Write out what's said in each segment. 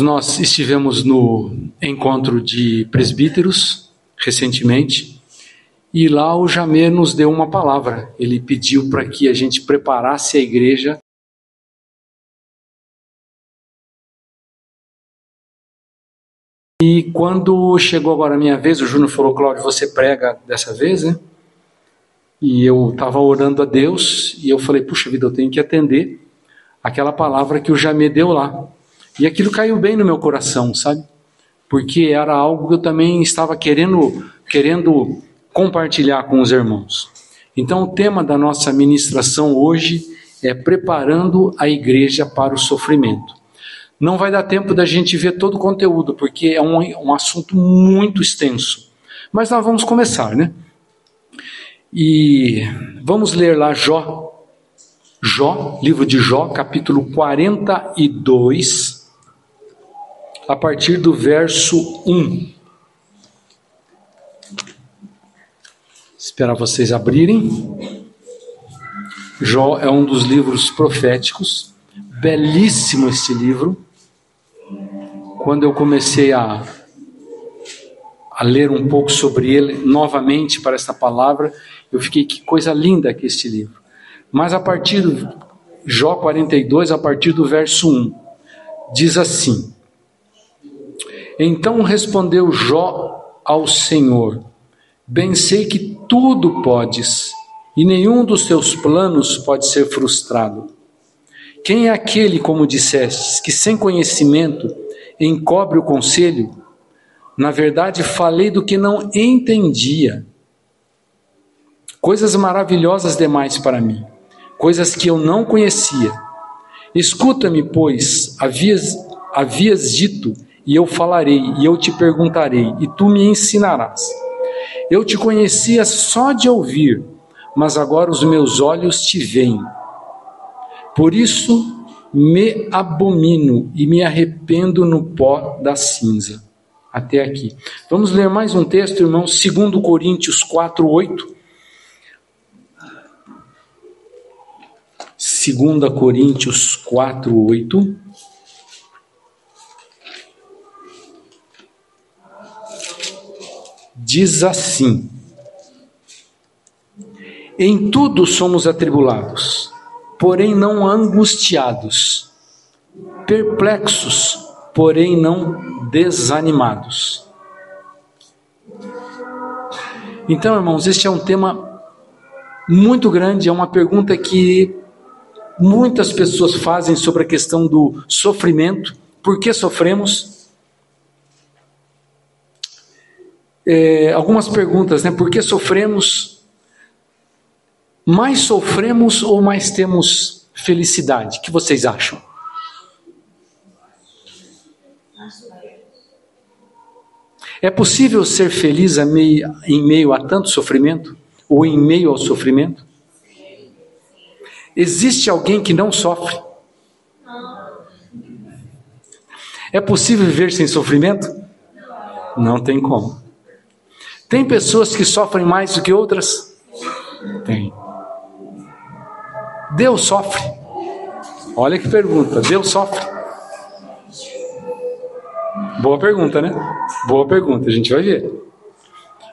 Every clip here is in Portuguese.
Nós estivemos no encontro de presbíteros recentemente e lá o Jamê nos deu uma palavra. Ele pediu para que a gente preparasse a igreja E quando chegou agora a minha vez, o Júnior falou, Cláudio, você prega dessa vez, né? E eu estava orando a Deus e eu falei, puxa vida, eu tenho que atender aquela palavra que o Jamê deu lá. E aquilo caiu bem no meu coração, sabe? Porque era algo que eu também estava querendo, querendo compartilhar com os irmãos. Então, o tema da nossa ministração hoje é preparando a igreja para o sofrimento. Não vai dar tempo da gente ver todo o conteúdo, porque é um, um assunto muito extenso. Mas nós vamos começar, né? E vamos ler lá Jó, Jó, livro de Jó, capítulo 42 a partir do verso 1. Esperar vocês abrirem. Jó é um dos livros proféticos, belíssimo este livro. Quando eu comecei a, a ler um pouco sobre ele novamente para esta palavra, eu fiquei que coisa linda que este livro. Mas a partir do Jó 42, a partir do verso 1, diz assim: então respondeu Jó ao Senhor: Bem sei que tudo podes, e nenhum dos teus planos pode ser frustrado. Quem é aquele, como dissestes, que sem conhecimento encobre o conselho? Na verdade, falei do que não entendia. Coisas maravilhosas demais para mim, coisas que eu não conhecia. Escuta-me, pois, havias, havias dito e eu falarei, e eu te perguntarei, e tu me ensinarás. Eu te conhecia só de ouvir, mas agora os meus olhos te veem. Por isso me abomino e me arrependo no pó da cinza. Até aqui. Vamos ler mais um texto, irmãos, 2 Coríntios 4, 8. 2 Coríntios 4, 8. Diz assim: Em tudo somos atribulados, porém não angustiados, perplexos, porém não desanimados. Então, irmãos, este é um tema muito grande, é uma pergunta que muitas pessoas fazem sobre a questão do sofrimento. Por que sofremos? É, algumas perguntas, né? Por que sofremos? Mais sofremos ou mais temos felicidade? O que vocês acham? É possível ser feliz em meio a tanto sofrimento? Ou em meio ao sofrimento? Existe alguém que não sofre? É possível viver sem sofrimento? Não tem como. Tem pessoas que sofrem mais do que outras? Tem. Deus sofre. Olha que pergunta. Deus sofre? Boa pergunta, né? Boa pergunta, a gente vai ver.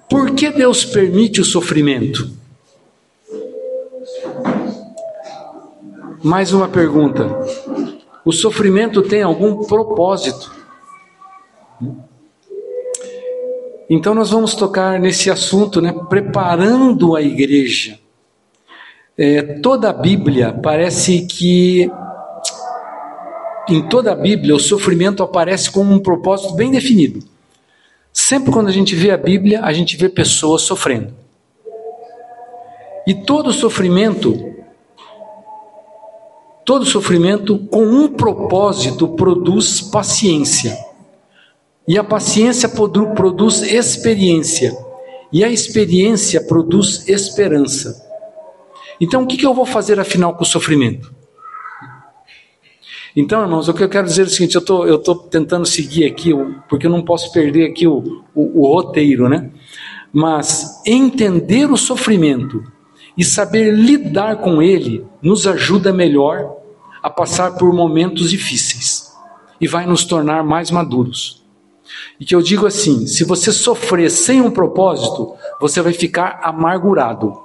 Por que Deus permite o sofrimento? Mais uma pergunta. O sofrimento tem algum propósito? Então nós vamos tocar nesse assunto, né, preparando a igreja. É, toda a Bíblia parece que em toda a Bíblia o sofrimento aparece com um propósito bem definido. Sempre quando a gente vê a Bíblia, a gente vê pessoas sofrendo. E todo sofrimento, todo sofrimento com um propósito produz paciência. E a paciência produz experiência. E a experiência produz esperança. Então, o que eu vou fazer afinal com o sofrimento? Então, irmãos, o que eu quero dizer é o seguinte: eu tô, estou tentando seguir aqui, porque eu não posso perder aqui o, o, o roteiro, né? Mas entender o sofrimento e saber lidar com ele nos ajuda melhor a passar por momentos difíceis. e vai nos tornar mais maduros. E que eu digo assim: se você sofrer sem um propósito, você vai ficar amargurado.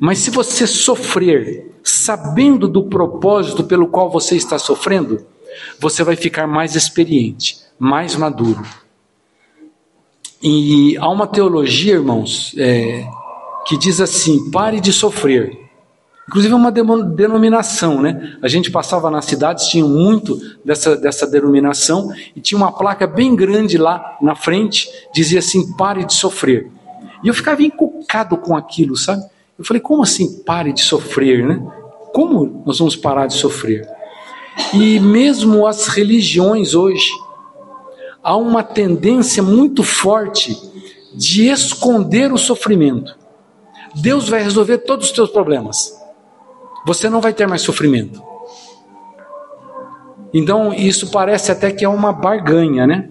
Mas se você sofrer sabendo do propósito pelo qual você está sofrendo, você vai ficar mais experiente, mais maduro. E há uma teologia, irmãos, é, que diz assim: pare de sofrer. Inclusive uma denominação, né? A gente passava nas cidades, tinha muito dessa, dessa denominação, e tinha uma placa bem grande lá na frente, dizia assim: pare de sofrer. E eu ficava encucado com aquilo, sabe? Eu falei, como assim pare de sofrer, né? Como nós vamos parar de sofrer? E mesmo as religiões hoje, há uma tendência muito forte de esconder o sofrimento. Deus vai resolver todos os teus problemas. Você não vai ter mais sofrimento. Então, isso parece até que é uma barganha, né?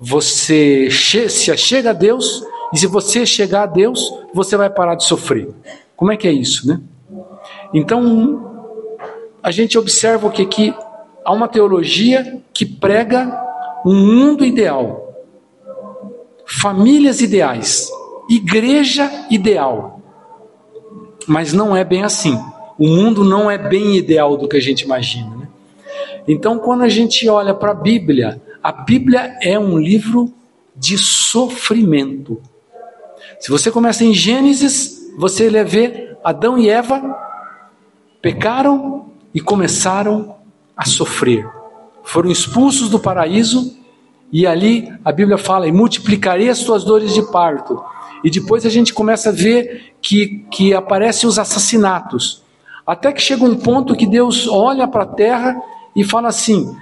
Você se chega a Deus, e se você chegar a Deus, você vai parar de sofrer. Como é que é isso, né? Então, a gente observa o que que há uma teologia que prega um mundo ideal, famílias ideais, igreja ideal. Mas não é bem assim. O mundo não é bem ideal do que a gente imagina. Né? Então, quando a gente olha para a Bíblia, a Bíblia é um livro de sofrimento. Se você começa em Gênesis, você vê Adão e Eva pecaram e começaram a sofrer. Foram expulsos do paraíso e ali a Bíblia fala: e multiplicarei as tuas dores de parto. E depois a gente começa a ver que, que aparecem os assassinatos. Até que chega um ponto que Deus olha para a terra e fala assim: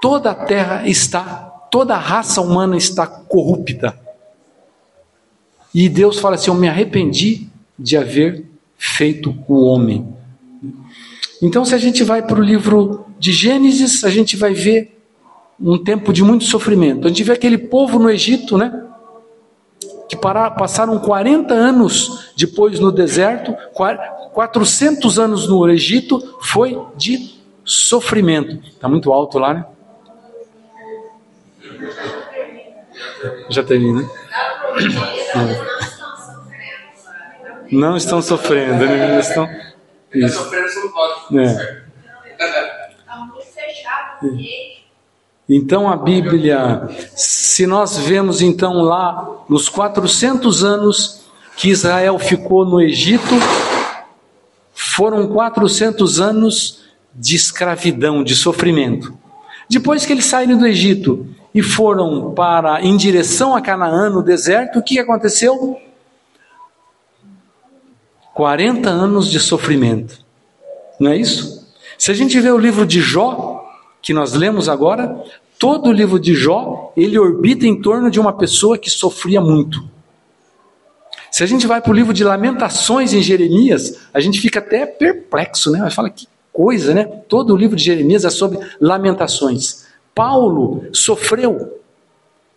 toda a terra está toda a raça humana está corrupta. E Deus fala assim: Eu me arrependi de haver feito o homem. Então, se a gente vai para o livro de Gênesis, a gente vai ver um tempo de muito sofrimento. A gente vê aquele povo no Egito, né? Que passaram 40 anos depois no deserto, 400 anos no Egito, foi de sofrimento. Está muito alto lá, né? Já termina. Não estão sofrendo, né? Eles estão. Isso. É. Então a Bíblia, se nós vemos então lá nos 400 anos que Israel ficou no Egito, foram 400 anos de escravidão, de sofrimento. Depois que eles saíram do Egito e foram para em direção a Canaã no deserto, o que aconteceu? 40 anos de sofrimento. Não é isso? Se a gente vê o livro de Jó, que nós lemos agora, todo o livro de Jó, ele orbita em torno de uma pessoa que sofria muito. Se a gente vai para o livro de Lamentações em Jeremias, a gente fica até perplexo, né? Fala que coisa, né? Todo o livro de Jeremias é sobre lamentações. Paulo sofreu.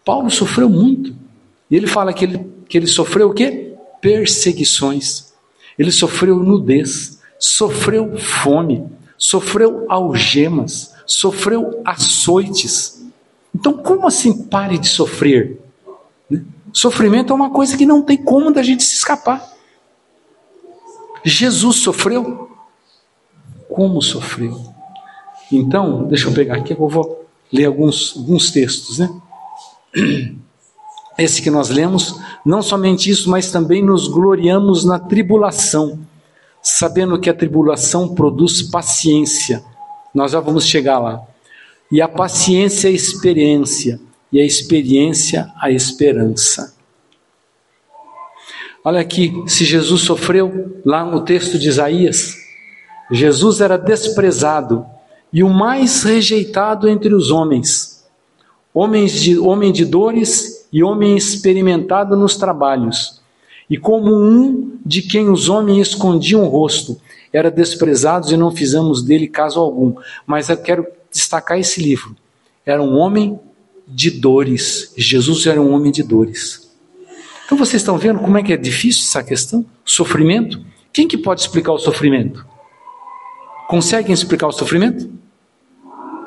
Paulo sofreu muito. E ele fala que ele, que ele sofreu o quê? Perseguições. Ele sofreu nudez, sofreu fome, sofreu algemas, sofreu açoites. Então, como assim pare de sofrer? Né? Sofrimento é uma coisa que não tem como da gente se escapar. Jesus sofreu? Como sofreu? Então, deixa eu pegar aqui, eu vou ler alguns, alguns textos, né? Esse que nós lemos, não somente isso, mas também nos gloriamos na tribulação, sabendo que a tribulação produz paciência. Nós já vamos chegar lá. E a paciência é a experiência, e a experiência a esperança. Olha aqui, se Jesus sofreu, lá no texto de Isaías, Jesus era desprezado e o mais rejeitado entre os homens, homens de, homem de dores e homem experimentado nos trabalhos, e como um de quem os homens escondiam o rosto, era desprezado e não fizemos dele caso algum. Mas eu quero destacar esse livro. Era um homem de dores. Jesus era um homem de dores. Então vocês estão vendo como é que é difícil essa questão? Sofrimento? Quem que pode explicar o sofrimento? Conseguem explicar o sofrimento?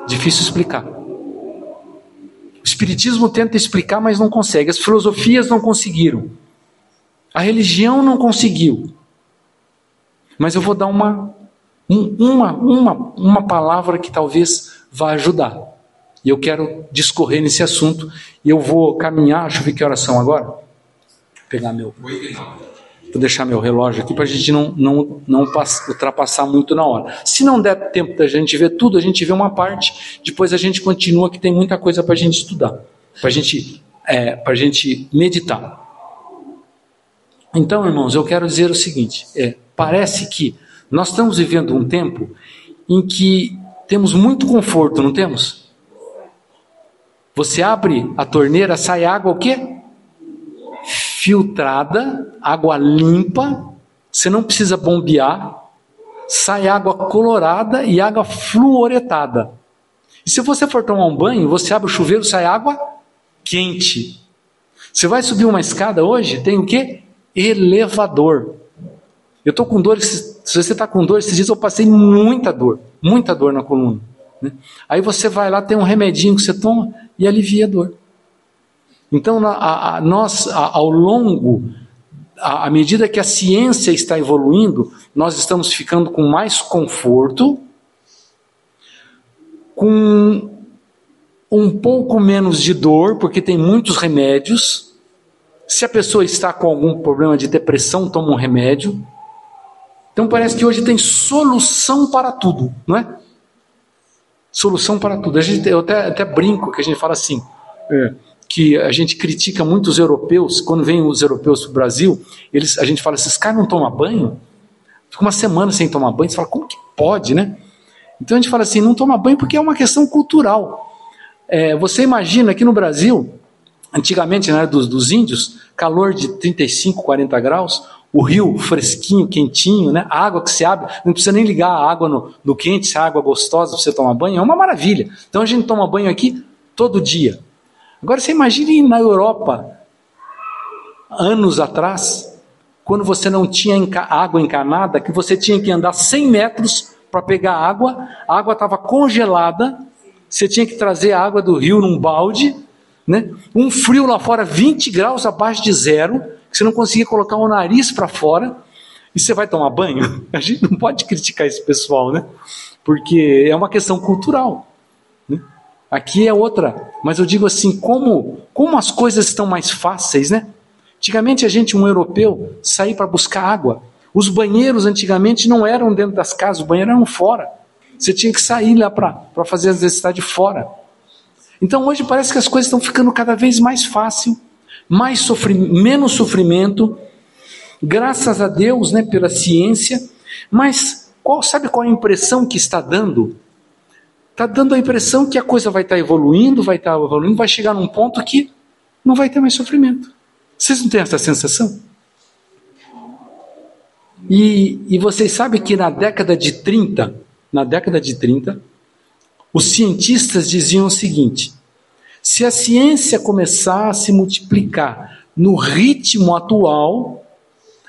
Difícil explicar. O Espiritismo tenta explicar, mas não consegue. As filosofias não conseguiram. A religião não conseguiu. Mas eu vou dar uma, uma, uma, uma palavra que talvez vá ajudar. E eu quero discorrer nesse assunto. E eu vou caminhar. Deixa eu ver que oração agora. Vou pegar meu. Vou deixar meu relógio aqui para a gente não, não, não ultrapassar muito na hora. Se não der tempo da gente ver tudo, a gente vê uma parte, depois a gente continua, que tem muita coisa para a gente estudar, para gente, é, a gente meditar. Então, irmãos, eu quero dizer o seguinte: é, parece que nós estamos vivendo um tempo em que temos muito conforto, não temos? Você abre a torneira, sai água o quê? filtrada, água limpa, você não precisa bombear, sai água colorada e água fluoretada. E se você for tomar um banho, você abre o chuveiro, sai água quente. Você vai subir uma escada hoje, tem o que? Elevador. Eu estou com dor, se você está com dor, esses dias eu passei muita dor, muita dor na coluna. Né? Aí você vai lá, tem um remedinho que você toma e alivia a dor. Então, a, a, nós, a, ao longo, à medida que a ciência está evoluindo, nós estamos ficando com mais conforto, com um pouco menos de dor, porque tem muitos remédios. Se a pessoa está com algum problema de depressão, toma um remédio. Então parece que hoje tem solução para tudo, não é? Solução para tudo. A gente, eu até, até brinco que a gente fala assim. É, que a gente critica muito os europeus, quando vêm os europeus para o Brasil, eles, a gente fala, esses caras não tomam banho? Fica uma semana sem tomar banho, você fala, como que pode, né? Então a gente fala assim, não toma banho porque é uma questão cultural. É, você imagina aqui no Brasil, antigamente na era dos, dos índios, calor de 35, 40 graus, o rio fresquinho, quentinho, né? a água que se abre, não precisa nem ligar a água no, no quente, se a água é gostosa para você tomar banho, é uma maravilha. Então a gente toma banho aqui todo dia. Agora você imagine na Europa, anos atrás, quando você não tinha água encanada, que você tinha que andar 100 metros para pegar água, a água estava congelada, você tinha que trazer a água do rio num balde, né? um frio lá fora, 20 graus abaixo de zero, que você não conseguia colocar o nariz para fora, e você vai tomar banho? A gente não pode criticar esse pessoal, né? Porque é uma questão cultural. Aqui é outra, mas eu digo assim, como, como as coisas estão mais fáceis, né? Antigamente a gente, um europeu, sair para buscar água. Os banheiros antigamente não eram dentro das casas, os banheiros eram fora. Você tinha que sair lá para fazer as necessidades fora. Então hoje parece que as coisas estão ficando cada vez mais fácil, mais sofri menos sofrimento, graças a Deus, né, pela ciência. Mas qual sabe qual a impressão que está dando? Está dando a impressão que a coisa vai estar evoluindo, vai estar evoluindo, vai chegar num ponto que não vai ter mais sofrimento. Vocês não têm essa sensação? E, e vocês sabem que na década de 30, na década de 30, os cientistas diziam o seguinte: se a ciência começar a se multiplicar no ritmo atual,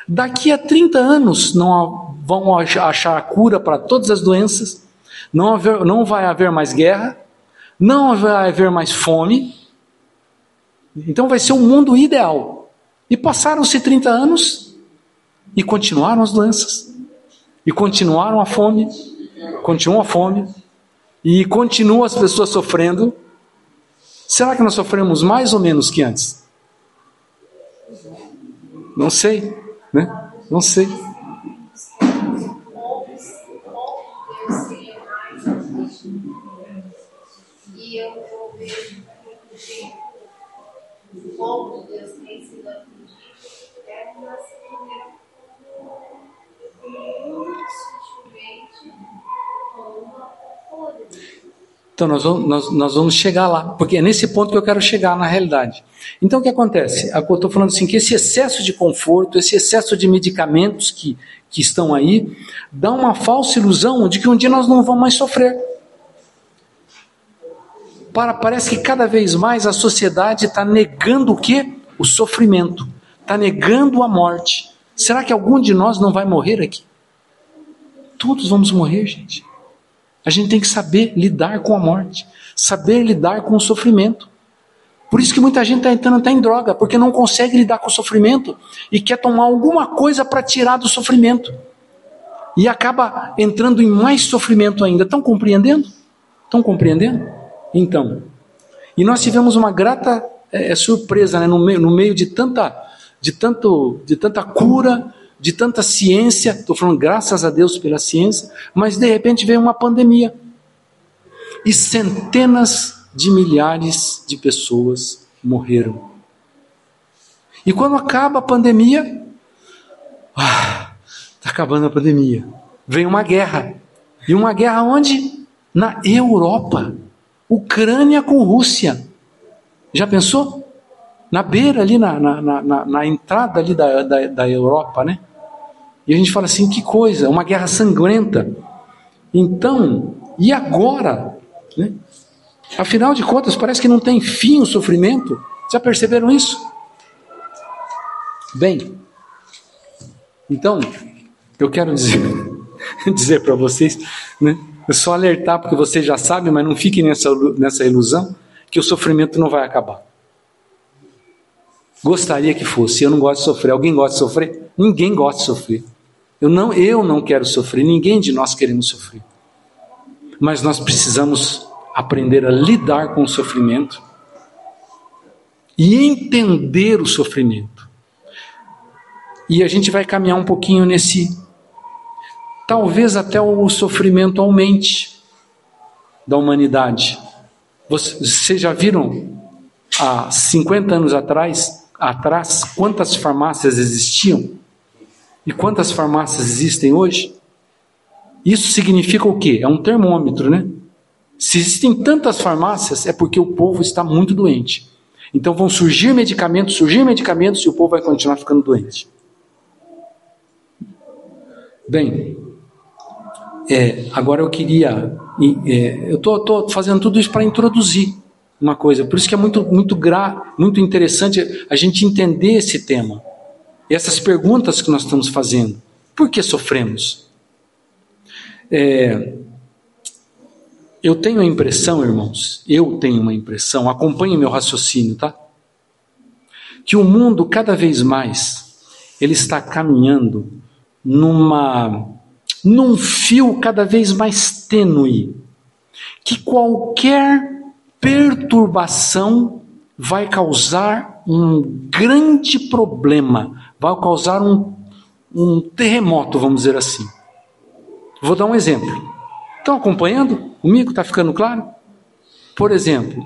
daqui a 30 anos não vão achar a cura para todas as doenças, não, haver, não vai haver mais guerra, não vai haver mais fome. Então vai ser um mundo ideal. E passaram-se 30 anos e continuaram as doenças. E continuaram a fome, continua a fome, e continuam as pessoas sofrendo. Será que nós sofremos mais ou menos que antes? Não sei, né? Não sei. como Deus tem sido atendido, é uma segunda muito sutilmente com uma então nós vamos, nós, nós vamos chegar lá, porque é nesse ponto que eu quero chegar na realidade. Então o que acontece? Eu estou falando assim que esse excesso de conforto, esse excesso de medicamentos que, que estão aí, dá uma falsa ilusão de que um dia nós não vamos mais sofrer para, parece que cada vez mais a sociedade está negando o que? O sofrimento, está negando a morte. Será que algum de nós não vai morrer aqui? Todos vamos morrer, gente. A gente tem que saber lidar com a morte, saber lidar com o sofrimento. Por isso que muita gente está entrando até em droga, porque não consegue lidar com o sofrimento e quer tomar alguma coisa para tirar do sofrimento. E acaba entrando em mais sofrimento ainda. Estão compreendendo? Estão compreendendo? Então, e nós tivemos uma grata é, surpresa né, no, meio, no meio de tanta, de, tanto, de tanta cura, de tanta ciência. Estou falando graças a Deus pela ciência, mas de repente veio uma pandemia e centenas de milhares de pessoas morreram. E quando acaba a pandemia, está ah, acabando a pandemia, vem uma guerra. E uma guerra onde? Na Europa. Ucrânia com Rússia. Já pensou? Na beira ali, na, na, na, na entrada ali da, da, da Europa, né? E a gente fala assim, que coisa, uma guerra sangrenta. Então, e agora? Né? Afinal de contas, parece que não tem fim o sofrimento. Já perceberam isso? Bem, então, eu quero dizer, dizer para vocês, né, é só alertar, porque vocês já sabem, mas não fiquem nessa, nessa ilusão, que o sofrimento não vai acabar. Gostaria que fosse, eu não gosto de sofrer. Alguém gosta de sofrer? Ninguém gosta de sofrer. Eu não, eu não quero sofrer, ninguém de nós queremos sofrer. Mas nós precisamos aprender a lidar com o sofrimento e entender o sofrimento. E a gente vai caminhar um pouquinho nesse. Talvez até o sofrimento aumente da humanidade. Vocês já viram há 50 anos atrás, atrás quantas farmácias existiam? E quantas farmácias existem hoje? Isso significa o quê? É um termômetro, né? Se existem tantas farmácias, é porque o povo está muito doente. Então vão surgir medicamentos, surgir medicamentos e o povo vai continuar ficando doente. Bem, é, agora eu queria. É, eu estou fazendo tudo isso para introduzir uma coisa. Por isso que é muito, muito, gra, muito interessante a gente entender esse tema. E essas perguntas que nós estamos fazendo. Por que sofremos? É, eu tenho a impressão, irmãos, eu tenho uma impressão, acompanhe meu raciocínio, tá? Que o mundo cada vez mais ele está caminhando numa num fio cada vez mais tênue, que qualquer perturbação vai causar um grande problema, vai causar um, um terremoto, vamos dizer assim. Vou dar um exemplo. Estão acompanhando comigo? Está ficando claro? Por exemplo,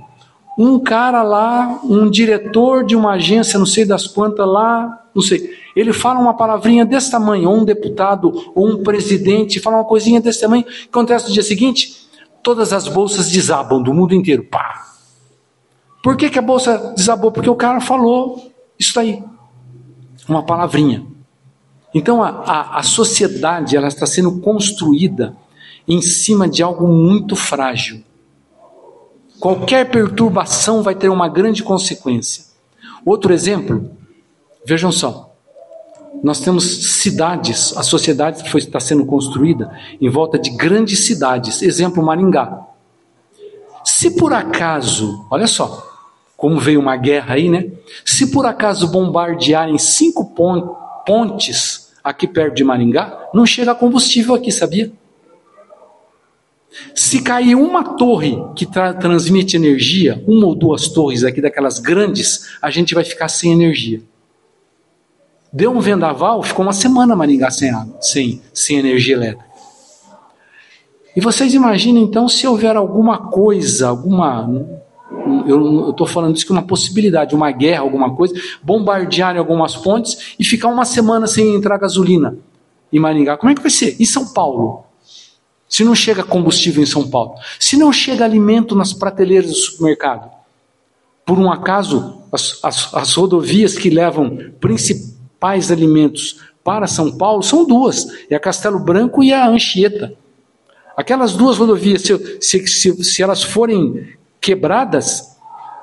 um cara lá, um diretor de uma agência, não sei das quantas lá, não sei, ele fala uma palavrinha desse tamanho, ou um deputado, ou um presidente, fala uma coisinha desse tamanho, acontece no dia seguinte, todas as bolsas desabam do mundo inteiro, pá. Por que, que a bolsa desabou? Porque o cara falou isso aí, uma palavrinha. Então a, a, a sociedade ela está sendo construída em cima de algo muito frágil. Qualquer perturbação vai ter uma grande consequência. Outro exemplo, vejam só. Nós temos cidades, a sociedade foi, está sendo construída em volta de grandes cidades. Exemplo, Maringá. Se por acaso, olha só, como veio uma guerra aí, né? Se por acaso bombardearem cinco pontes aqui perto de Maringá, não chega combustível aqui, sabia? Se cair uma torre que tra transmite energia, uma ou duas torres aqui daquelas grandes, a gente vai ficar sem energia. Deu um vendaval, ficou uma semana Maringá sem sem, sem energia elétrica. E vocês imaginem então se houver alguma coisa, alguma. Eu estou falando isso que é uma possibilidade, uma guerra, alguma coisa, bombardearem algumas pontes e ficar uma semana sem entrar gasolina em Maringá. Como é que vai ser? Em São Paulo? se não chega combustível em São Paulo, se não chega alimento nas prateleiras do supermercado, por um acaso, as, as, as rodovias que levam principais alimentos para São Paulo são duas: é a Castelo Branco e a Anchieta. Aquelas duas rodovias, se, se, se, se elas forem quebradas,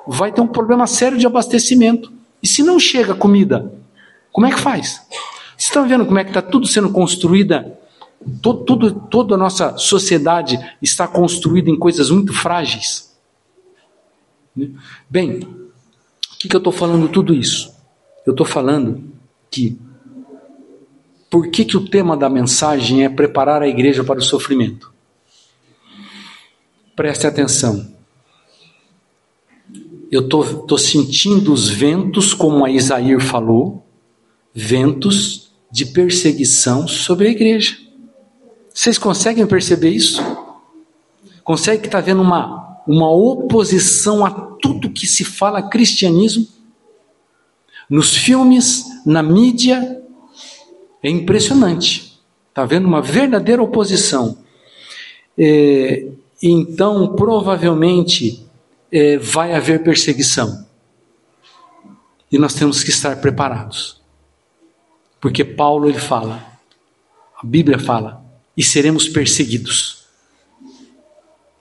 vai ter um problema sério de abastecimento. E se não chega comida, como é que faz? Vocês estão vendo como é que está tudo sendo construída todo, tudo, toda a nossa sociedade está construída em coisas muito frágeis. Bem, o que, que eu estou falando tudo isso? Eu estou falando que por que, que o tema da mensagem é preparar a igreja para o sofrimento? Preste atenção. Eu estou sentindo os ventos, como a Isaías falou, ventos de perseguição sobre a igreja. Vocês conseguem perceber isso? Consegue que está havendo uma, uma oposição a tudo que se fala cristianismo? Nos filmes, na mídia, é impressionante. Está havendo uma verdadeira oposição. É, então, provavelmente, é, vai haver perseguição. E nós temos que estar preparados. Porque Paulo ele fala, a Bíblia fala, e seremos perseguidos.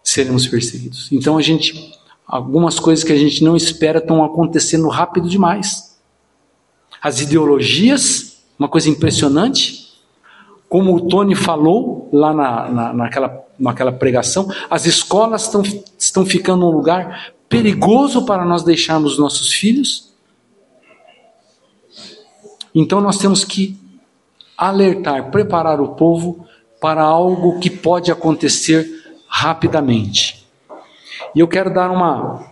Seremos perseguidos. Então a gente, algumas coisas que a gente não espera estão acontecendo rápido demais. As ideologias, uma coisa impressionante, como o Tony falou lá na, na, naquela, naquela pregação, as escolas estão, estão ficando um lugar perigoso para nós deixarmos nossos filhos. Então nós temos que alertar, preparar o povo para algo que pode acontecer rapidamente. E eu quero dar uma.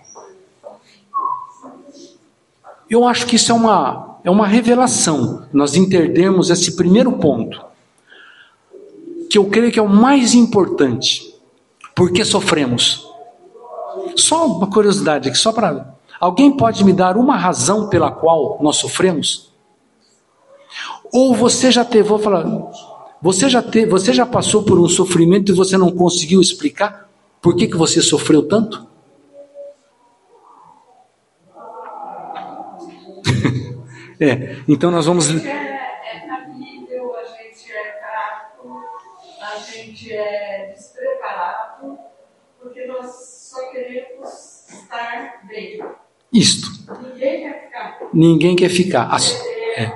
Eu acho que isso é uma, é uma revelação, nós entendermos esse primeiro ponto, que eu creio que é o mais importante. Por que sofremos? Só uma curiosidade aqui, só para. Alguém pode me dar uma razão pela qual nós sofremos? Ou você já teve, vou falar, você já, te, você já passou por um sofrimento e você não conseguiu explicar por que, que você sofreu tanto? É, então nós vamos. É, é cabível, a gente é fraco, a gente é despreparado, porque nós só queremos estar bem. Isto. Ninguém quer ficar. Ninguém quer ficar. Ceder, é.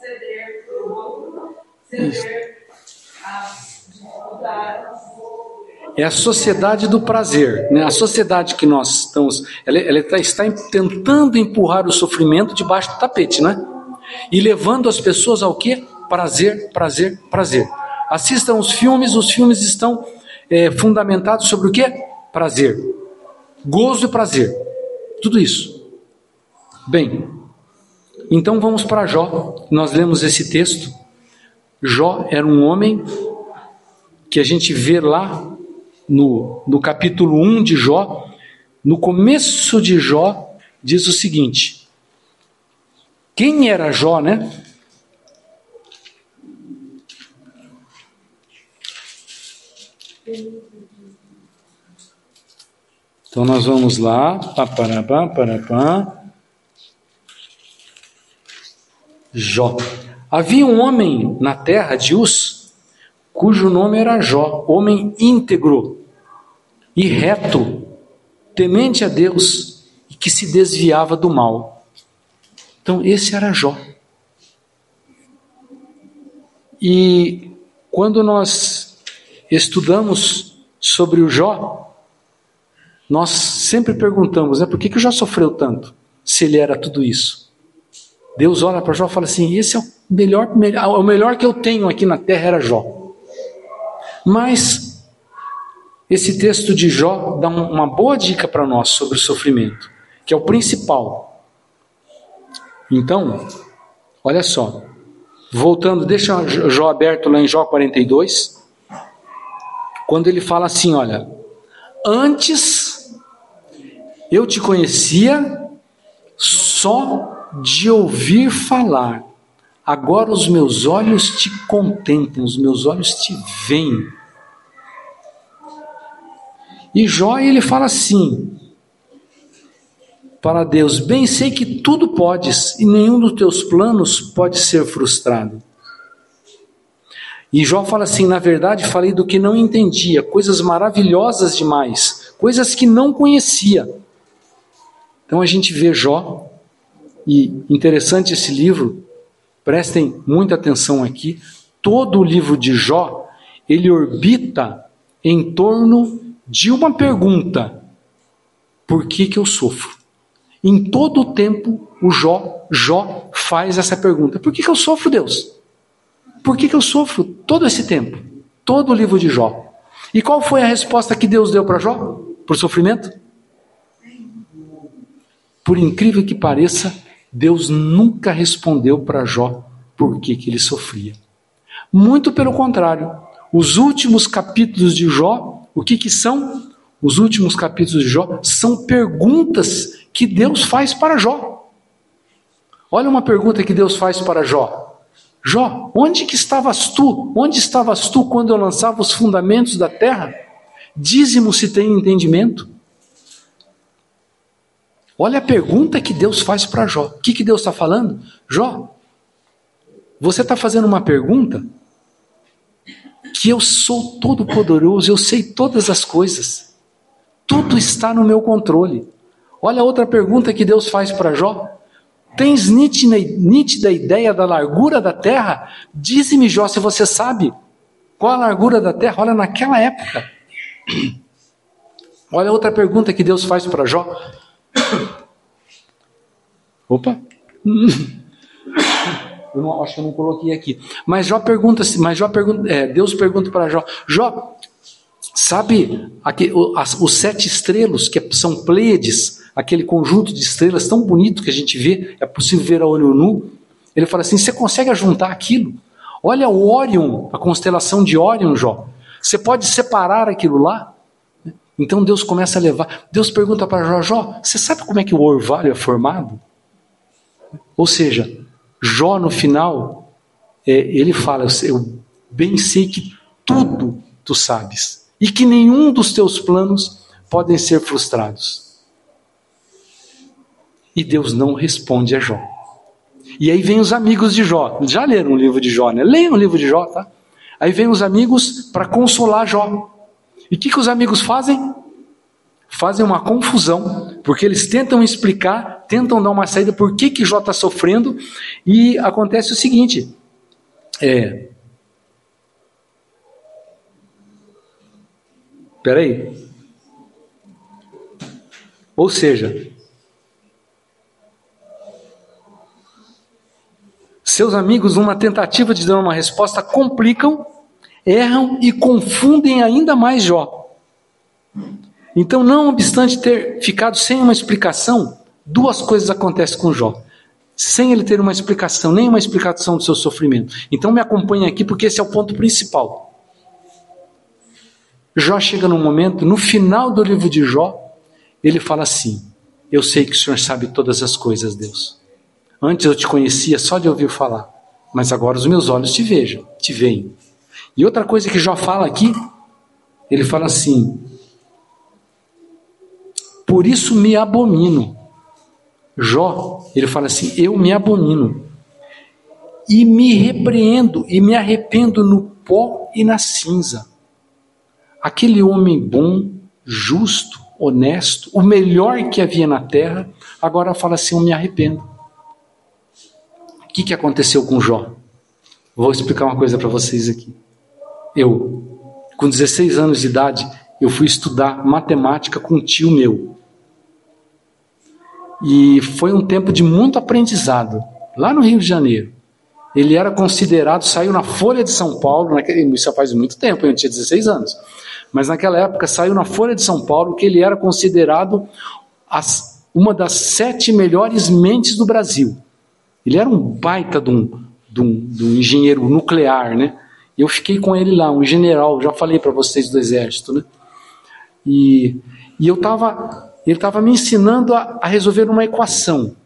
ceder para o outro, ceder Isto. É a sociedade do prazer, né? A sociedade que nós estamos, ela, ela está, está tentando empurrar o sofrimento debaixo do tapete, né? E levando as pessoas ao que? Prazer, prazer, prazer. Assistam os filmes, os filmes estão é, fundamentados sobre o que? Prazer, gozo e prazer, tudo isso. Bem, então vamos para Jó. Nós lemos esse texto. Jó era um homem que a gente vê lá no, no capítulo 1 de Jó, no começo de Jó, diz o seguinte: quem era Jó, né? Então nós vamos lá, paparapá, parapá. Jó. Havia um homem na terra de Uz, cujo nome era Jó, homem íntegro e reto, temente a Deus e que se desviava do mal. Então, esse era Jó. E quando nós estudamos sobre o Jó, nós sempre perguntamos, né, por que, que o Jó sofreu tanto, se ele era tudo isso? Deus olha para Jó e fala assim: esse é o melhor, o melhor que eu tenho aqui na terra era Jó. Mas esse texto de Jó dá uma boa dica para nós sobre o sofrimento, que é o principal. Então, olha só. Voltando, deixa Jó aberto lá em Jó 42. Quando ele fala assim, olha, antes eu te conhecia só de ouvir falar Agora os meus olhos te contemplam, os meus olhos te veem. E Jó ele fala assim para Deus: Bem sei que tudo podes e nenhum dos teus planos pode ser frustrado. E Jó fala assim: Na verdade, falei do que não entendia, coisas maravilhosas demais, coisas que não conhecia. Então a gente vê Jó, e interessante esse livro, Prestem muita atenção aqui. Todo o livro de Jó, ele orbita em torno de uma pergunta: por que, que eu sofro? Em todo o tempo, o Jó, Jó faz essa pergunta: por que, que eu sofro, Deus? Por que, que eu sofro todo esse tempo? Todo o livro de Jó. E qual foi a resposta que Deus deu para Jó? Por sofrimento? Por incrível que pareça, Deus nunca respondeu para Jó por que, que ele sofria. Muito pelo contrário, os últimos capítulos de Jó, o que, que são? Os últimos capítulos de Jó são perguntas que Deus faz para Jó. Olha uma pergunta que Deus faz para Jó. Jó, onde que estavas tu? Onde estavas tu quando eu lançava os fundamentos da terra? Dízimo se tem entendimento. Olha a pergunta que Deus faz para Jó. O que, que Deus está falando? Jó, você está fazendo uma pergunta que eu sou todo poderoso, eu sei todas as coisas. Tudo está no meu controle. Olha a outra pergunta que Deus faz para Jó. Tens nítida, nítida ideia da largura da terra? Dize-me, Jó, se você sabe qual a largura da terra. Olha, naquela época. Olha outra pergunta que Deus faz para Jó. Opa! Eu não, acho que eu não coloquei aqui. Mas Jó pergunta, mas Jó pergunta, é, Deus pergunta para Jó, Jó, sabe aqui, as, os sete estrelas que são Pleiades, aquele conjunto de estrelas tão bonito que a gente vê, é possível ver a olho nu. Ele fala assim: você consegue juntar aquilo? Olha o Órion, a constelação de Órion, Jó. Você pode separar aquilo lá? Então Deus começa a levar. Deus pergunta para Jó: Jó, você sabe como é que o orvalho é formado? Ou seja, Jó no final, é, ele fala: Eu bem sei que tudo tu sabes e que nenhum dos teus planos podem ser frustrados. E Deus não responde a Jó. E aí vem os amigos de Jó. Já leram o livro de Jó, né? Leiam o livro de Jó, tá? Aí vem os amigos para consolar Jó. E o que, que os amigos fazem? Fazem uma confusão, porque eles tentam explicar, tentam dar uma saída por que, que Jó está sofrendo, e acontece o seguinte: é. Peraí. Ou seja, seus amigos, numa tentativa de dar uma resposta, complicam erram e confundem ainda mais Jó. Então, não obstante ter ficado sem uma explicação, duas coisas acontecem com Jó. Sem ele ter uma explicação, nem uma explicação do seu sofrimento. Então, me acompanhe aqui, porque esse é o ponto principal. Jó chega num momento, no final do livro de Jó, ele fala assim: Eu sei que o Senhor sabe todas as coisas, Deus. Antes eu te conhecia só de ouvir falar, mas agora os meus olhos te vejam, te veem. E outra coisa que Jó fala aqui, ele fala assim: Por isso me abomino. Jó, ele fala assim: Eu me abomino. E me repreendo e me arrependo no pó e na cinza. Aquele homem bom, justo, honesto, o melhor que havia na terra, agora fala assim: Eu me arrependo. O que, que aconteceu com Jó? Vou explicar uma coisa para vocês aqui. Eu, com 16 anos de idade, eu fui estudar matemática com um tio meu. E foi um tempo de muito aprendizado, lá no Rio de Janeiro. Ele era considerado, saiu na Folha de São Paulo, naquele, isso faz muito tempo, eu tinha 16 anos. Mas naquela época saiu na Folha de São Paulo que ele era considerado as, uma das sete melhores mentes do Brasil. Ele era um baita de um, de um, de um engenheiro nuclear, né? Eu fiquei com ele lá, um general, já falei para vocês do exército, né? E, e eu tava, ele estava me ensinando a, a, resolver uma equação.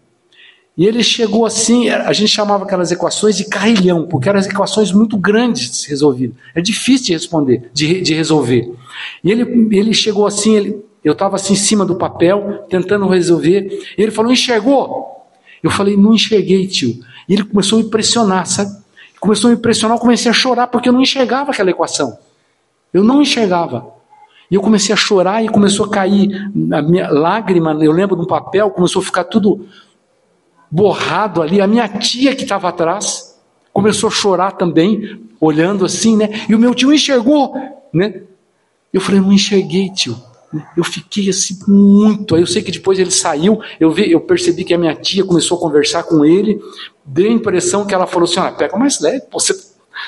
E ele chegou assim, a gente chamava aquelas equações de carrilhão, porque eram equações muito grandes de ser resolvidas. É difícil de responder, de, de resolver. E ele, ele chegou assim, ele, eu estava assim em cima do papel, tentando resolver. Ele falou: enxergou? Eu falei: não enxerguei, tio. E ele começou a me pressionar, sabe? Começou a me impressionar, eu comecei a chorar porque eu não enxergava aquela equação. Eu não enxergava. E eu comecei a chorar e começou a cair a minha lágrima, eu lembro de um papel, começou a ficar tudo borrado ali. A minha tia que estava atrás, começou a chorar também, olhando assim, né? E o meu tio enxergou, né? Eu falei, não enxerguei, tio. Eu fiquei assim muito. Aí eu sei que depois ele saiu, eu, vi, eu percebi que a minha tia começou a conversar com ele. Deu a impressão que ela falou assim: ah, pega mais leve, você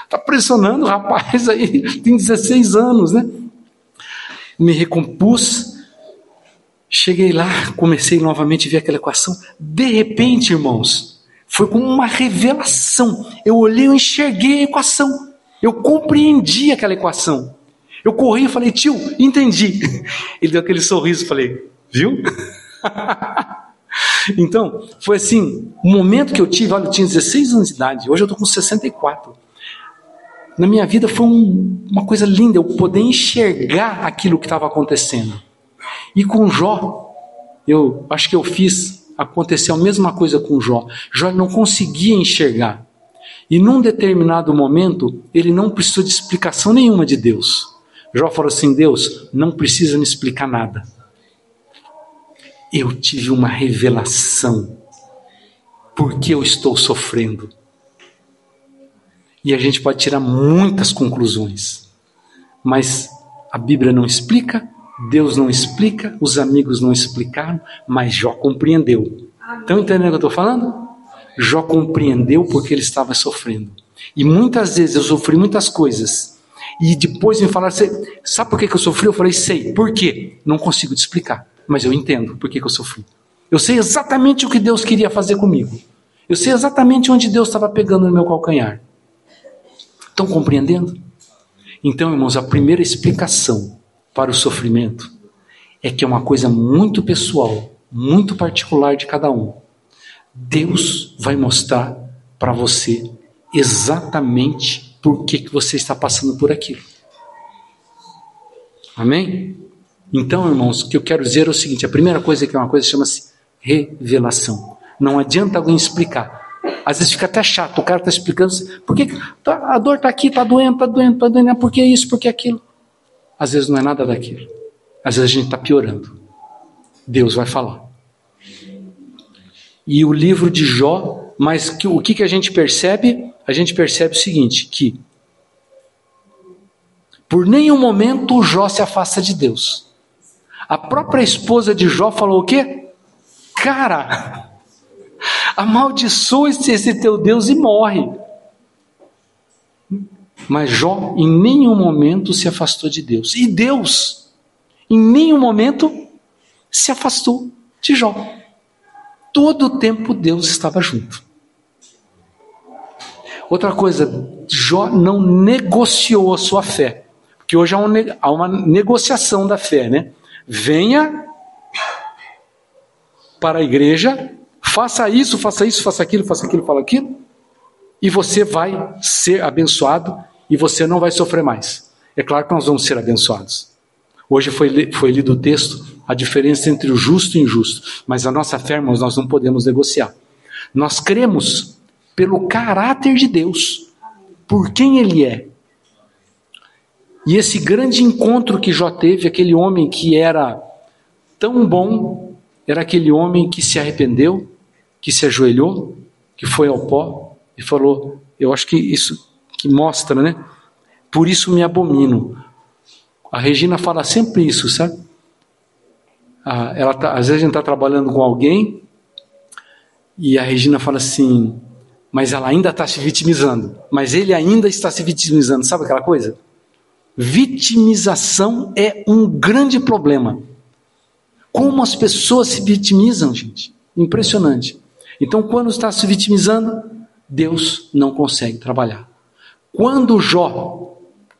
está pressionando o rapaz aí, tem 16 anos, né? Me recompus, cheguei lá, comecei novamente a ver aquela equação. De repente, irmãos, foi como uma revelação. Eu olhei, eu enxerguei a equação, eu compreendi aquela equação. Eu corri e falei, tio, entendi. Ele deu aquele sorriso, falei, viu? então, foi assim, o momento que eu tive, olha, eu tinha 16 anos de idade, hoje eu estou com 64. Na minha vida foi um, uma coisa linda, eu poder enxergar aquilo que estava acontecendo. E com Jó, eu acho que eu fiz, aconteceu a mesma coisa com Jó. Jó não conseguia enxergar. E num determinado momento, ele não precisou de explicação nenhuma de Deus. Jó falou assim: Deus, não precisa me explicar nada. Eu tive uma revelação. Porque eu estou sofrendo. E a gente pode tirar muitas conclusões. Mas a Bíblia não explica, Deus não explica, os amigos não explicaram, mas Jó compreendeu. Estão entendendo o que eu estou falando? Jó compreendeu porque ele estava sofrendo. E muitas vezes eu sofri muitas coisas e depois me falaram, sabe por que, eu sofri? Eu falei, sei. Por quê? Não consigo te explicar, mas eu entendo por que, que eu sofri. Eu sei exatamente o que Deus queria fazer comigo. Eu sei exatamente onde Deus estava pegando no meu calcanhar. Estão compreendendo? Então, irmãos, a primeira explicação para o sofrimento é que é uma coisa muito pessoal, muito particular de cada um. Deus vai mostrar para você exatamente por que, que você está passando por aquilo. Amém? Então, irmãos, o que eu quero dizer é o seguinte: a primeira coisa que é uma coisa chama-se revelação. Não adianta alguém explicar. Às vezes fica até chato, o cara está explicando, por que tá, a dor está aqui, está doendo, está doendo, está doendo, por que isso, por que aquilo? Às vezes não é nada daquilo. Às vezes a gente está piorando. Deus vai falar. E o livro de Jó, mas que, o que, que a gente percebe? A gente percebe o seguinte: que por nenhum momento Jó se afasta de Deus. A própria esposa de Jó falou o quê? Cara, amaldiçoa esse teu Deus e morre. Mas Jó em nenhum momento se afastou de Deus. E Deus, em nenhum momento, se afastou de Jó. Todo o tempo Deus estava junto. Outra coisa, Jó não negociou a sua fé. Porque hoje há, um, há uma negociação da fé, né? Venha para a igreja, faça isso, faça isso, faça aquilo, faça aquilo, faça aquilo, e você vai ser abençoado e você não vai sofrer mais. É claro que nós vamos ser abençoados. Hoje foi, foi lido o texto, a diferença entre o justo e o injusto. Mas a nossa fé, irmãos, nós não podemos negociar. Nós cremos pelo caráter de Deus, por quem Ele é. E esse grande encontro que Jó teve, aquele homem que era tão bom, era aquele homem que se arrependeu, que se ajoelhou, que foi ao pó e falou: Eu acho que isso que mostra, né? Por isso me abomino. A Regina fala sempre isso, sabe? Ah, ela tá, às vezes a gente está trabalhando com alguém e a Regina fala assim: mas ela ainda está se vitimizando. Mas ele ainda está se vitimizando. Sabe aquela coisa? Vitimização é um grande problema. Como as pessoas se vitimizam, gente. Impressionante. Então, quando está se vitimizando, Deus não consegue trabalhar. Quando Jó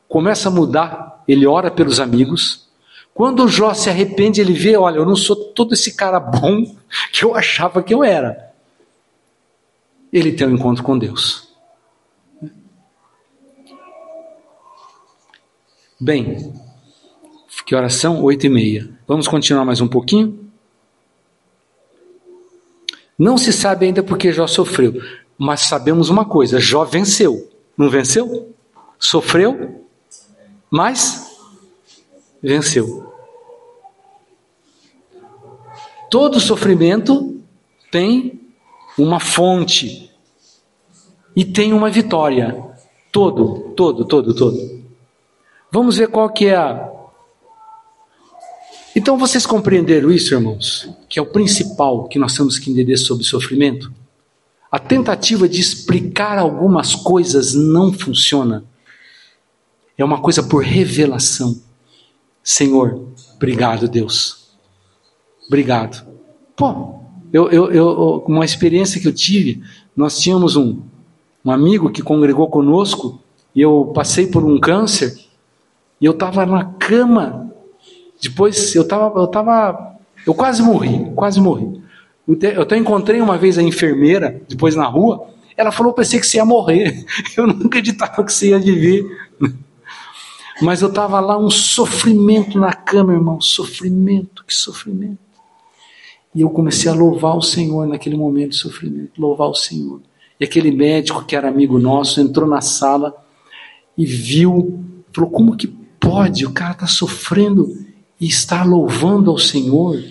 começa a mudar, ele ora pelos amigos. Quando Jó se arrepende, ele vê: olha, eu não sou todo esse cara bom que eu achava que eu era ele tem um encontro com Deus. Bem, que oração? Oito e meia. Vamos continuar mais um pouquinho? Não se sabe ainda porque Jó sofreu, mas sabemos uma coisa: Jó venceu. Não venceu? Sofreu, mas venceu. Todo sofrimento tem uma fonte. e tem uma vitória. Todo, todo, todo, todo. Vamos ver qual que é a. Então vocês compreenderam isso, irmãos? Que é o principal que nós temos que entender sobre sofrimento? A tentativa de explicar algumas coisas não funciona. É uma coisa por revelação. Senhor, obrigado, Deus. Obrigado. Pô, eu, eu, eu, uma experiência que eu tive, nós tínhamos um, um amigo que congregou conosco, e eu passei por um câncer, e eu estava na cama. Depois eu estava, eu estava, eu quase morri, quase morri. Eu até encontrei uma vez a enfermeira, depois na rua, ela falou: pensei que você ia morrer. Eu não acreditava que você ia viver. Mas eu estava lá, um sofrimento na cama, irmão. Sofrimento, que sofrimento. E eu comecei a louvar o Senhor naquele momento de sofrimento, louvar o Senhor. E aquele médico que era amigo nosso entrou na sala e viu, falou: como que pode? O cara está sofrendo e está louvando ao Senhor.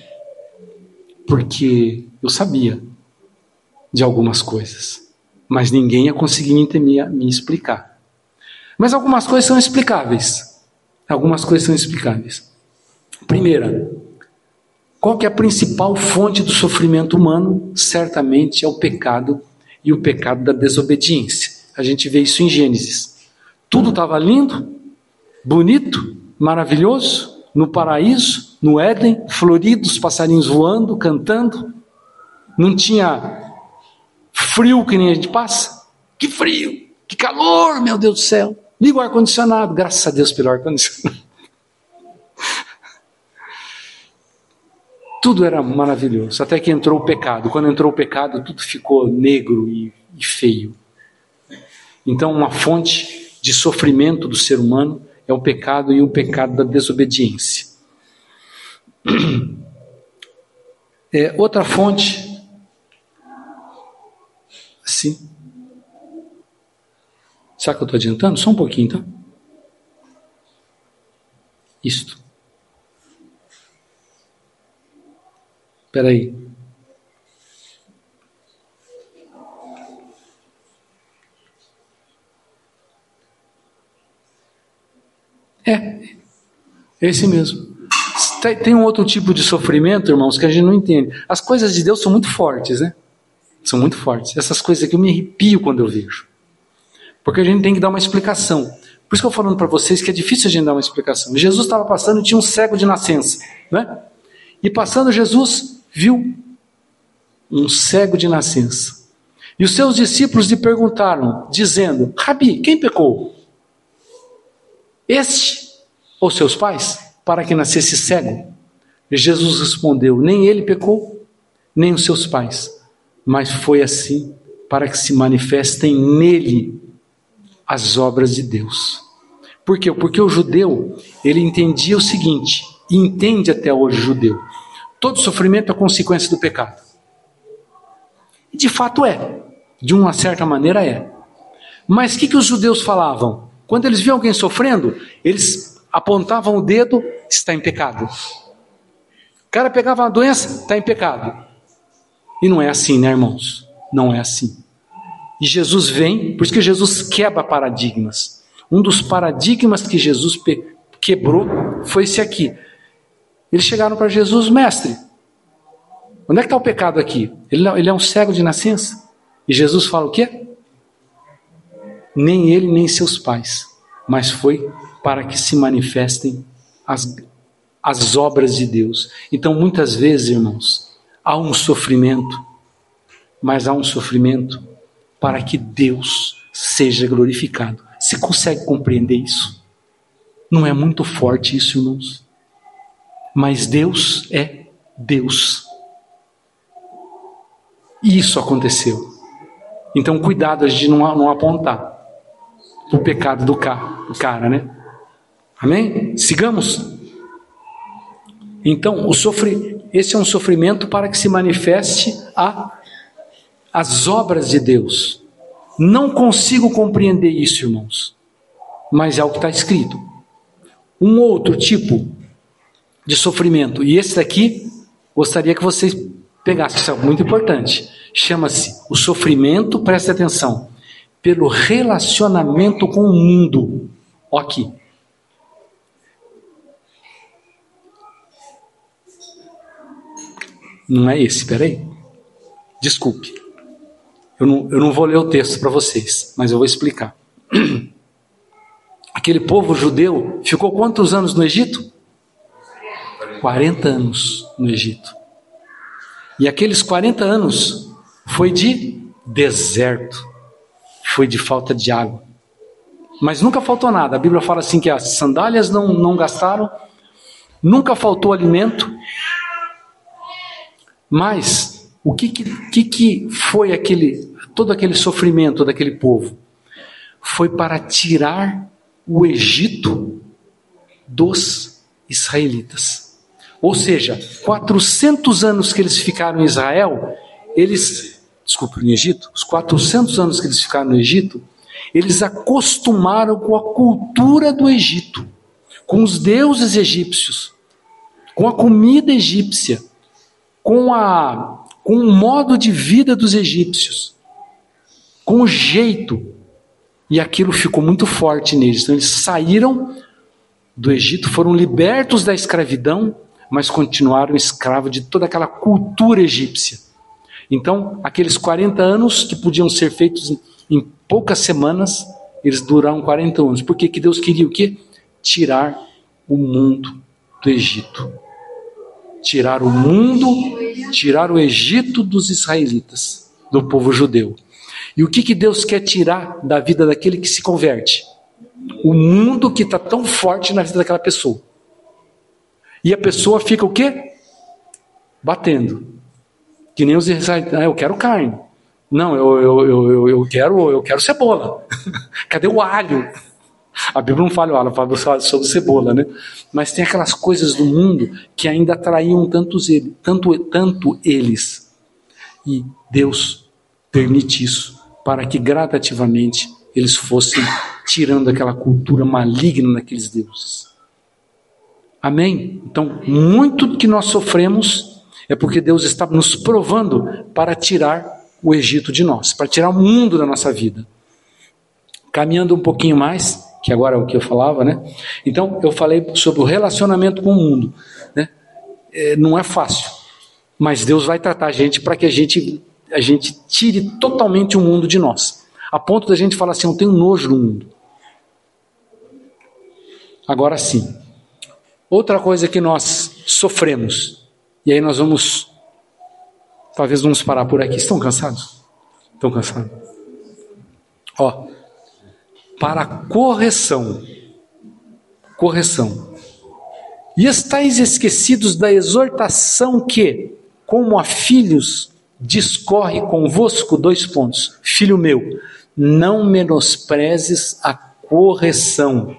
Porque eu sabia de algumas coisas, mas ninguém ia conseguir me, me explicar. Mas algumas coisas são explicáveis. Algumas coisas são explicáveis. Primeira, qual que é a principal fonte do sofrimento humano? Certamente é o pecado e o pecado da desobediência. A gente vê isso em Gênesis. Tudo estava lindo, bonito, maravilhoso, no paraíso, no Éden, florido, os passarinhos voando, cantando. Não tinha frio que nem a gente passa. Que frio, que calor, meu Deus do céu. Liga o ar-condicionado, graças a Deus pelo ar-condicionado. Tudo era maravilhoso, até que entrou o pecado. Quando entrou o pecado, tudo ficou negro e, e feio. Então, uma fonte de sofrimento do ser humano é o pecado e o pecado da desobediência. É, outra fonte, sim. Será que eu estou adiantando? Só um pouquinho, tá? Isto. Espera aí. É, esse mesmo. Tem um outro tipo de sofrimento, irmãos, que a gente não entende. As coisas de Deus são muito fortes, né? São muito fortes. Essas coisas aqui eu me arrepio quando eu vejo. Porque a gente tem que dar uma explicação. Por isso que eu estou falando para vocês que é difícil a gente dar uma explicação. Jesus estava passando e tinha um cego de nascença, né? E passando Jesus viu um cego de nascença. E os seus discípulos lhe perguntaram, dizendo: Rabi, quem pecou? Este ou seus pais, para que nascesse cego? E Jesus respondeu: Nem ele pecou, nem os seus pais, mas foi assim para que se manifestem nele as obras de Deus. Por quê? Porque o judeu, ele entendia o seguinte, e entende até hoje o judeu. Todo sofrimento é consequência do pecado. De fato é. De uma certa maneira é. Mas o que, que os judeus falavam? Quando eles viam alguém sofrendo, eles apontavam o dedo, está em pecado. O cara pegava uma doença, está em pecado. E não é assim, né, irmãos? Não é assim. E Jesus vem, por isso que Jesus quebra paradigmas. Um dos paradigmas que Jesus quebrou foi esse aqui. Eles chegaram para Jesus, mestre, onde é que está o pecado aqui? Ele, ele é um cego de nascença. E Jesus fala o quê? Nem ele, nem seus pais, mas foi para que se manifestem as, as obras de Deus. Então, muitas vezes, irmãos, há um sofrimento, mas há um sofrimento para que Deus seja glorificado. Você consegue compreender isso? Não é muito forte isso, irmãos? Mas Deus é Deus. E isso aconteceu. Então, cuidado de não, não apontar o pecado do do cara, né? Amém? Sigamos. Então, o sofre, esse é um sofrimento para que se manifeste a, as obras de Deus. Não consigo compreender isso, irmãos, mas é o que está escrito. Um outro tipo de sofrimento. E esse daqui, gostaria que vocês pegassem, isso é muito importante. Chama-se o sofrimento, preste atenção, pelo relacionamento com o mundo. Ó aqui. Não é esse, peraí. Desculpe. Eu não, eu não vou ler o texto para vocês, mas eu vou explicar. Aquele povo judeu ficou quantos anos no Egito? 40 anos no Egito. E aqueles 40 anos foi de deserto, foi de falta de água. Mas nunca faltou nada. A Bíblia fala assim que as sandálias não, não gastaram, nunca faltou alimento. Mas o que, que, que foi aquele todo aquele sofrimento daquele povo? Foi para tirar o Egito dos israelitas. Ou seja, 400 anos que eles ficaram em Israel, eles, desculpe, no Egito, os 400 anos que eles ficaram no Egito, eles acostumaram com a cultura do Egito, com os deuses egípcios, com a comida egípcia, com, a, com o modo de vida dos egípcios, com o jeito. E aquilo ficou muito forte neles. Então eles saíram do Egito, foram libertos da escravidão mas continuaram escravos de toda aquela cultura egípcia. Então, aqueles 40 anos que podiam ser feitos em poucas semanas, eles duraram 40 anos. Por que Deus queria o quê? Tirar o mundo do Egito. Tirar o mundo, tirar o Egito dos israelitas, do povo judeu. E o que, que Deus quer tirar da vida daquele que se converte? O mundo que está tão forte na vida daquela pessoa. E a pessoa fica o quê? Batendo. Que nem os israelitas. Ah, eu quero carne. Não, eu, eu, eu, eu, quero, eu quero cebola. Cadê o alho? A Bíblia não fala o alho, fala sobre cebola, né? Mas tem aquelas coisas do mundo que ainda atraíam tantos ele, tanto, tanto eles. E Deus permite isso para que gradativamente eles fossem tirando aquela cultura maligna daqueles deuses. Amém? Então, muito que nós sofremos é porque Deus está nos provando para tirar o Egito de nós, para tirar o mundo da nossa vida. Caminhando um pouquinho mais, que agora é o que eu falava, né? Então, eu falei sobre o relacionamento com o mundo. Né? É, não é fácil, mas Deus vai tratar a gente para que a gente, a gente tire totalmente o mundo de nós, a ponto da gente falar assim: eu tenho nojo do mundo. Agora sim, Outra coisa que nós sofremos, e aí nós vamos, talvez vamos parar por aqui. Estão cansados? Estão cansados? Ó, para correção, correção. E estáis esquecidos da exortação que, como a filhos, discorre convosco, dois pontos. Filho meu, não menosprezes a correção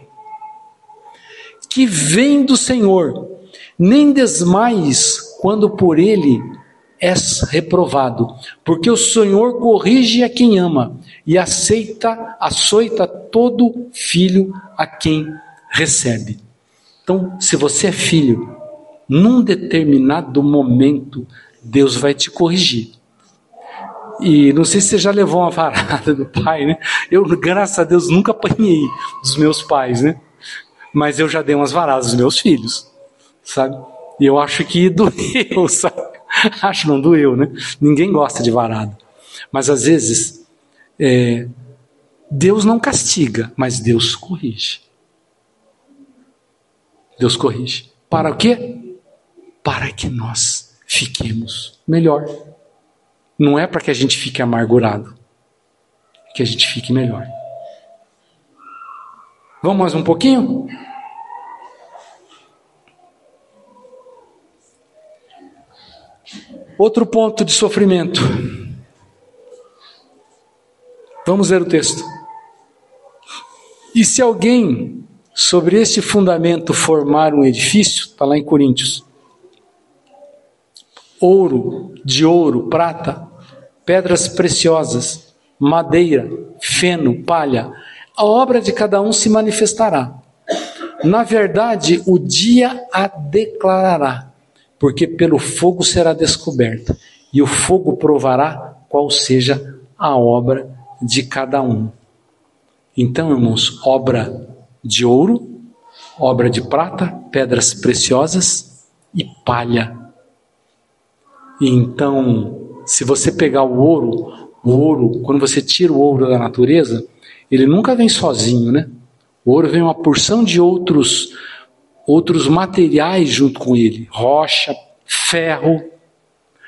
que vem do Senhor, nem desmais quando por ele és reprovado, porque o Senhor corrige a quem ama e aceita, açoita todo filho a quem recebe. Então, se você é filho, num determinado momento, Deus vai te corrigir. E não sei se você já levou uma varada do pai, né? Eu, graças a Deus, nunca apanhei dos meus pais, né? Mas eu já dei umas varadas dos meus filhos, sabe? E eu acho que doeu, sabe? Acho não doeu, né? Ninguém gosta de varada. Mas às vezes, é, Deus não castiga, mas Deus corrige. Deus corrige. Para o quê? Para que nós fiquemos melhor. Não é para que a gente fique amargurado, que a gente fique melhor. Vamos mais um pouquinho? Outro ponto de sofrimento. Vamos ler o texto. E se alguém sobre este fundamento formar um edifício, está lá em Coríntios, ouro, de ouro, prata, pedras preciosas, madeira, feno, palha, a obra de cada um se manifestará. Na verdade, o dia a declarará, porque pelo fogo será descoberta, e o fogo provará qual seja a obra de cada um. Então, irmãos, obra de ouro, obra de prata, pedras preciosas e palha. E então, se você pegar o ouro, o ouro, quando você tira o ouro da natureza, ele nunca vem sozinho, né? O ouro vem uma porção de outros outros materiais junto com ele, rocha, ferro.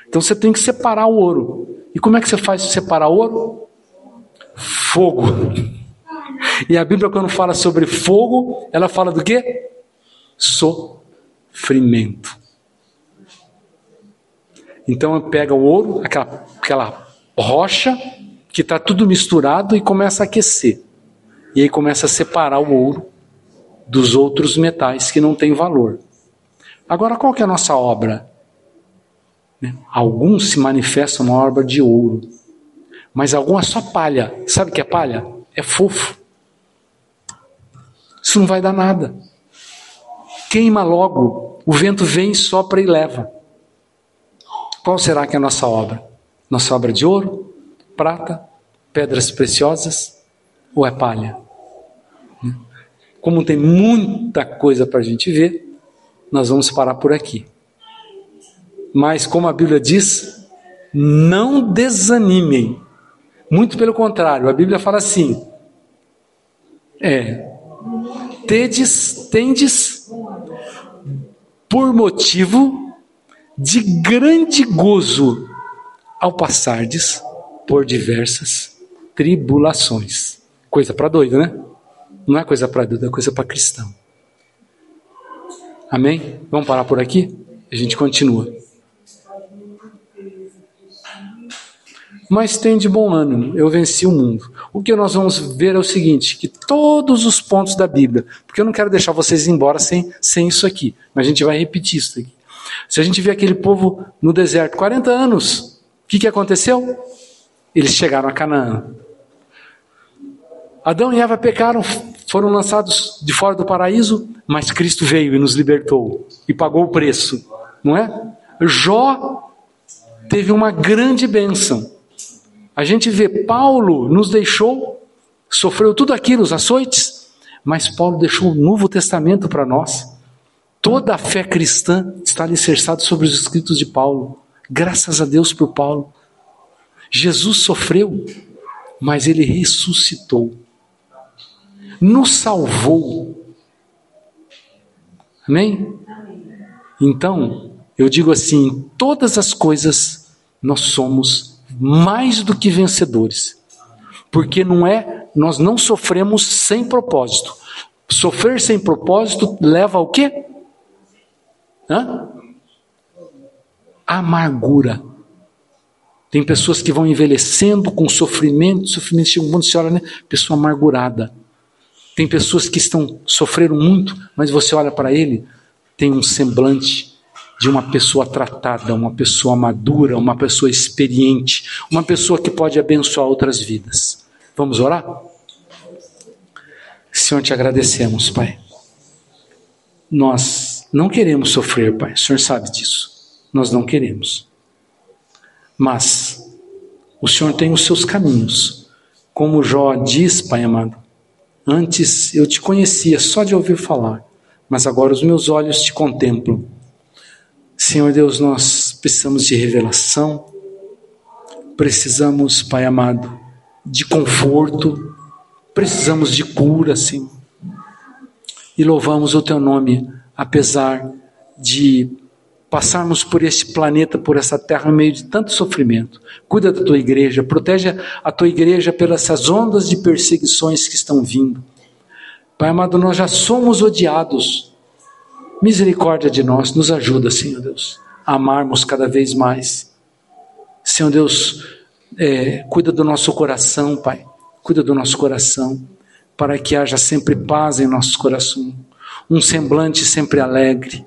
Então você tem que separar o ouro. E como é que você faz separar ouro? Fogo. E a Bíblia, quando fala sobre fogo, ela fala do quê? Sofrimento. Então pega o ouro, aquela, aquela rocha, que está tudo misturado e começa a aquecer. E aí começa a separar o ouro dos outros metais que não têm valor. Agora, qual que é a nossa obra? Né? Alguns se manifestam uma obra de ouro, mas alguns é só palha. Sabe o que é palha? É fofo. Isso não vai dar nada. Queima logo, o vento vem, sopra e leva. Qual será que é a nossa obra? Nossa obra de ouro, prata, pedras preciosas ou é palha? Como tem muita coisa para a gente ver, nós vamos parar por aqui. Mas, como a Bíblia diz, não desanimem. Muito pelo contrário, a Bíblia fala assim: é, tedes, tendes por motivo de grande gozo ao passardes por diversas tribulações. Coisa para doido, né? Não é coisa para doido, é coisa para cristão. Amém? Vamos parar por aqui? A gente continua. Mas tem de bom ânimo, eu venci o mundo. O que nós vamos ver é o seguinte: que todos os pontos da Bíblia, porque eu não quero deixar vocês embora sem, sem isso aqui, mas a gente vai repetir isso aqui. Se a gente vê aquele povo no deserto, 40 anos, o que, que aconteceu? Eles chegaram a Canaã. Adão e Eva pecaram, foram lançados de fora do paraíso, mas Cristo veio e nos libertou e pagou o preço, não é? Jó teve uma grande bênção. A gente vê Paulo nos deixou, sofreu tudo aquilo, os açoites, mas Paulo deixou o Novo Testamento para nós. Toda a fé cristã está alicerçada sobre os escritos de Paulo. Graças a Deus por Paulo. Jesus sofreu, mas ele ressuscitou. Nos salvou. Amém? Então, eu digo assim: todas as coisas nós somos mais do que vencedores. Porque não é, nós não sofremos sem propósito. Sofrer sem propósito leva ao quê? Hã? Amargura. Tem pessoas que vão envelhecendo com sofrimento, sofrimento chega um você olha, né? Pessoa amargurada. Tem pessoas que estão sofreram muito, mas você olha para ele, tem um semblante de uma pessoa tratada, uma pessoa madura, uma pessoa experiente, uma pessoa que pode abençoar outras vidas. Vamos orar? Senhor, te agradecemos, Pai. Nós não queremos sofrer, Pai. O Senhor sabe disso. Nós não queremos. Mas o Senhor tem os seus caminhos. Como Jó diz, Pai amado, antes eu te conhecia só de ouvir falar, mas agora os meus olhos te contemplam. Senhor Deus, nós precisamos de revelação, precisamos, Pai amado, de conforto, precisamos de cura, Senhor. E louvamos o Teu nome, apesar de passarmos por este planeta, por essa terra, no meio de tanto sofrimento. Cuida da tua igreja, protege a tua igreja pelas ondas de perseguições que estão vindo. Pai amado, nós já somos odiados. Misericórdia de nós, nos ajuda, Senhor Deus, a amarmos cada vez mais. Senhor Deus, é, cuida do nosso coração, Pai, cuida do nosso coração, para que haja sempre paz em nossos corações, um semblante sempre alegre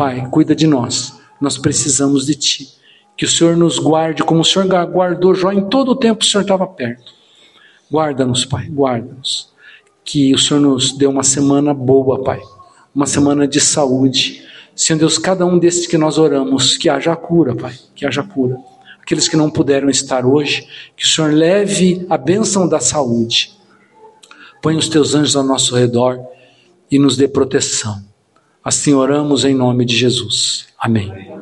Pai, cuida de nós. Nós precisamos de Ti. Que o Senhor nos guarde como o Senhor guardou Jó em todo o tempo o Senhor estava perto. Guarda-nos, Pai, guarda-nos. Que o Senhor nos dê uma semana boa, Pai. Uma semana de saúde. Senhor Deus, cada um desses que nós oramos, que haja cura, Pai. Que haja cura aqueles que não puderam estar hoje, que o Senhor leve a bênção da saúde. Põe os teus anjos ao nosso redor e nos dê proteção. Assim oramos em nome de Jesus. Amém.